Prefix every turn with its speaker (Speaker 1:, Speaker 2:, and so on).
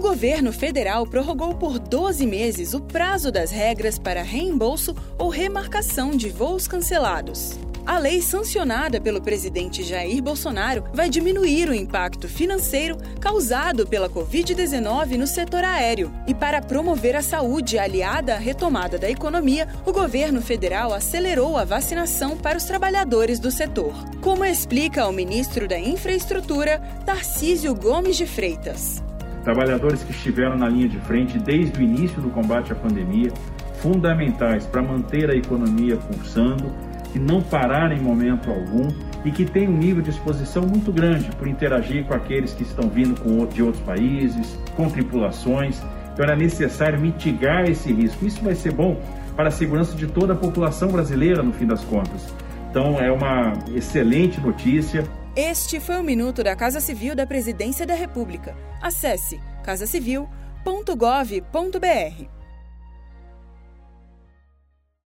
Speaker 1: governo federal prorrogou por 12 meses o prazo das regras para reembolso ou remarcação de voos cancelados. A lei sancionada pelo presidente Jair Bolsonaro vai diminuir o impacto financeiro causado pela Covid-19 no setor aéreo. E para promover a saúde aliada à retomada da economia, o governo federal acelerou a vacinação para os trabalhadores do setor. Como explica o ministro da Infraestrutura, Tarcísio Gomes de Freitas.
Speaker 2: Trabalhadores que estiveram na linha de frente desde o início do combate à pandemia, fundamentais para manter a economia pulsando que não pararam em momento algum e que têm um nível de exposição muito grande por interagir com aqueles que estão vindo com, de outros países, com tripulações. Então era necessário mitigar esse risco. Isso vai ser bom para a segurança de toda a população brasileira, no fim das contas. Então é uma excelente notícia.
Speaker 1: Este foi o Minuto da Casa Civil da Presidência da República. Acesse casacivil.gov.br.